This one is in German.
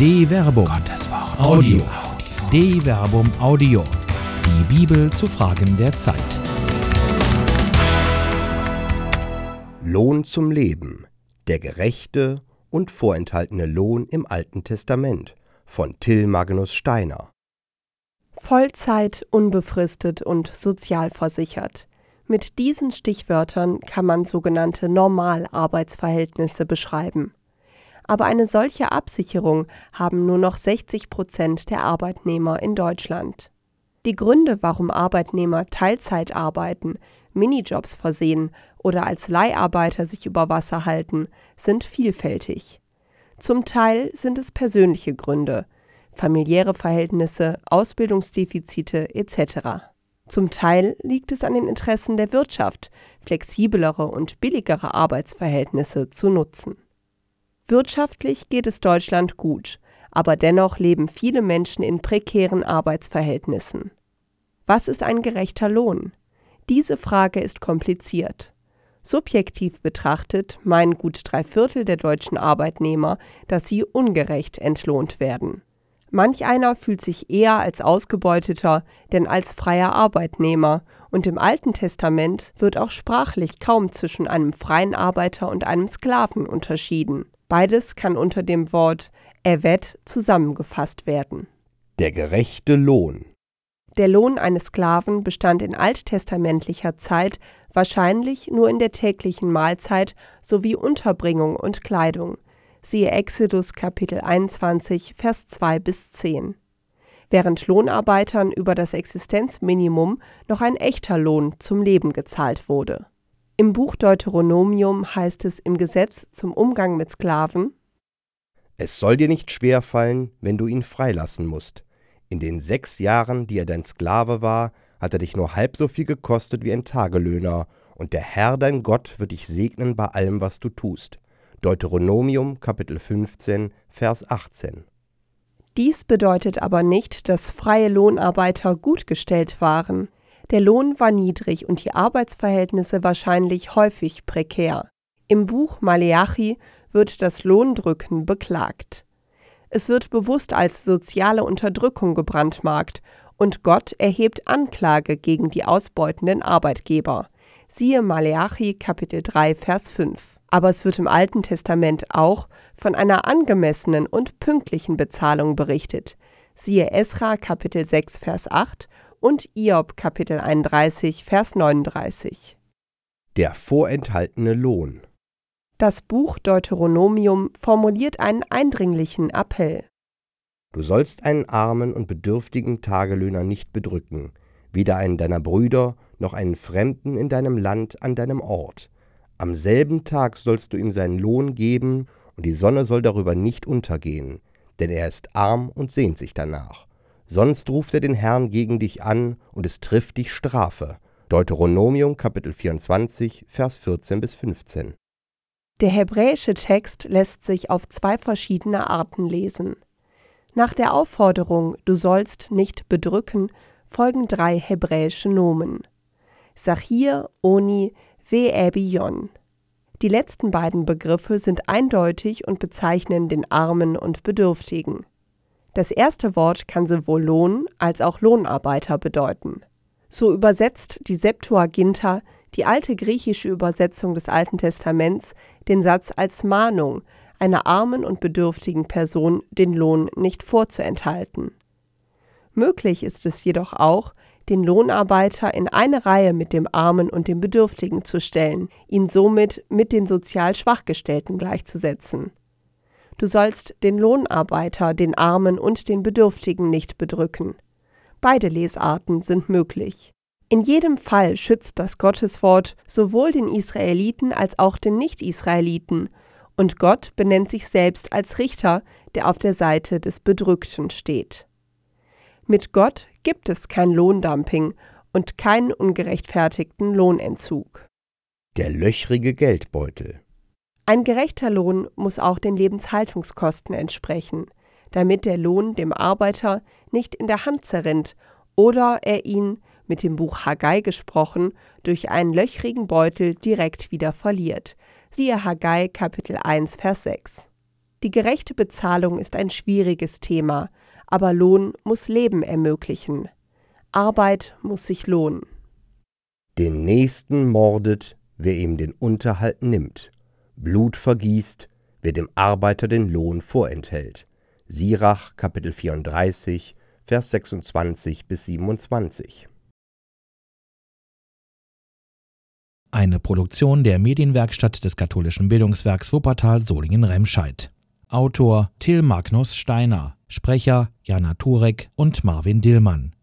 De Verbum. Gottes Wort. Audio. De Verbum Audio. Die Bibel zu Fragen der Zeit. Lohn zum Leben. Der gerechte und vorenthaltene Lohn im Alten Testament von Till Magnus Steiner. Vollzeit, unbefristet und sozialversichert. Mit diesen Stichwörtern kann man sogenannte Normalarbeitsverhältnisse beschreiben. Aber eine solche Absicherung haben nur noch 60 Prozent der Arbeitnehmer in Deutschland. Die Gründe, warum Arbeitnehmer Teilzeit arbeiten, Minijobs versehen oder als Leiharbeiter sich über Wasser halten, sind vielfältig. Zum Teil sind es persönliche Gründe, familiäre Verhältnisse, Ausbildungsdefizite etc. Zum Teil liegt es an den Interessen der Wirtschaft, flexiblere und billigere Arbeitsverhältnisse zu nutzen. Wirtschaftlich geht es Deutschland gut, aber dennoch leben viele Menschen in prekären Arbeitsverhältnissen. Was ist ein gerechter Lohn? Diese Frage ist kompliziert. Subjektiv betrachtet meinen gut drei Viertel der deutschen Arbeitnehmer, dass sie ungerecht entlohnt werden. Manch einer fühlt sich eher als Ausgebeuteter denn als freier Arbeitnehmer, und im Alten Testament wird auch sprachlich kaum zwischen einem freien Arbeiter und einem Sklaven unterschieden. Beides kann unter dem Wort Evet zusammengefasst werden. Der gerechte Lohn. Der Lohn eines Sklaven bestand in alttestamentlicher Zeit wahrscheinlich nur in der täglichen Mahlzeit sowie Unterbringung und Kleidung. Siehe Exodus Kapitel 21, Vers 2 bis 10. Während Lohnarbeitern über das Existenzminimum noch ein echter Lohn zum Leben gezahlt wurde. Im Buch Deuteronomium heißt es im Gesetz zum Umgang mit Sklaven: Es soll dir nicht schwer fallen, wenn du ihn freilassen musst. In den sechs Jahren, die er dein Sklave war, hat er dich nur halb so viel gekostet wie ein Tagelöhner, und der Herr dein Gott wird dich segnen bei allem, was du tust. Deuteronomium Kapitel 15, Vers 18. Dies bedeutet aber nicht, dass freie Lohnarbeiter gut gestellt waren. Der Lohn war niedrig und die Arbeitsverhältnisse wahrscheinlich häufig prekär. Im Buch Maleachi wird das Lohndrücken beklagt. Es wird bewusst als soziale Unterdrückung gebrandmarkt und Gott erhebt Anklage gegen die ausbeutenden Arbeitgeber. Siehe Maleachi Kapitel 3 Vers 5. Aber es wird im Alten Testament auch von einer angemessenen und pünktlichen Bezahlung berichtet. Siehe Esra Kapitel 6 Vers 8 und Iob Kapitel 31 Vers 39. Der vorenthaltene Lohn. Das Buch Deuteronomium formuliert einen eindringlichen Appell. Du sollst einen armen und bedürftigen Tagelöhner nicht bedrücken, weder einen deiner Brüder noch einen Fremden in deinem Land an deinem Ort. Am selben Tag sollst du ihm seinen Lohn geben, und die Sonne soll darüber nicht untergehen, denn er ist arm und sehnt sich danach sonst ruft er den Herrn gegen dich an und es trifft dich Strafe. Deuteronomium Kapitel 24, Vers 14 bis 15. Der hebräische Text lässt sich auf zwei verschiedene Arten lesen. Nach der Aufforderung Du sollst nicht bedrücken folgen drei hebräische Nomen. Sachir, Oni, Ve'ebion. Die letzten beiden Begriffe sind eindeutig und bezeichnen den Armen und Bedürftigen. Das erste Wort kann sowohl Lohn als auch Lohnarbeiter bedeuten. So übersetzt die Septuaginta, die alte griechische Übersetzung des Alten Testaments, den Satz als Mahnung, einer armen und bedürftigen Person den Lohn nicht vorzuenthalten. Möglich ist es jedoch auch, den Lohnarbeiter in eine Reihe mit dem Armen und dem Bedürftigen zu stellen, ihn somit mit den sozial Schwachgestellten gleichzusetzen. Du sollst den Lohnarbeiter, den Armen und den Bedürftigen nicht bedrücken. Beide Lesarten sind möglich. In jedem Fall schützt das Gotteswort sowohl den Israeliten als auch den Nicht-Israeliten, und Gott benennt sich selbst als Richter, der auf der Seite des Bedrückten steht. Mit Gott gibt es kein Lohndumping und keinen ungerechtfertigten Lohnentzug. Der löchrige Geldbeutel. Ein gerechter Lohn muss auch den Lebenshaltungskosten entsprechen, damit der Lohn dem Arbeiter nicht in der Hand zerrinnt oder er ihn, mit dem Buch Haggai gesprochen, durch einen löchrigen Beutel direkt wieder verliert. Siehe Haggai Kapitel 1 Vers 6. Die gerechte Bezahlung ist ein schwieriges Thema, aber Lohn muss Leben ermöglichen. Arbeit muss sich lohnen. Den Nächsten mordet, wer ihm den Unterhalt nimmt. Blut vergießt, wer dem Arbeiter den Lohn vorenthält. Sirach, Kapitel 34, Vers 26 bis 27. Eine Produktion der Medienwerkstatt des katholischen Bildungswerks Wuppertal Solingen-Remscheid. Autor Till Magnus Steiner, Sprecher Jana Turek und Marvin Dillmann.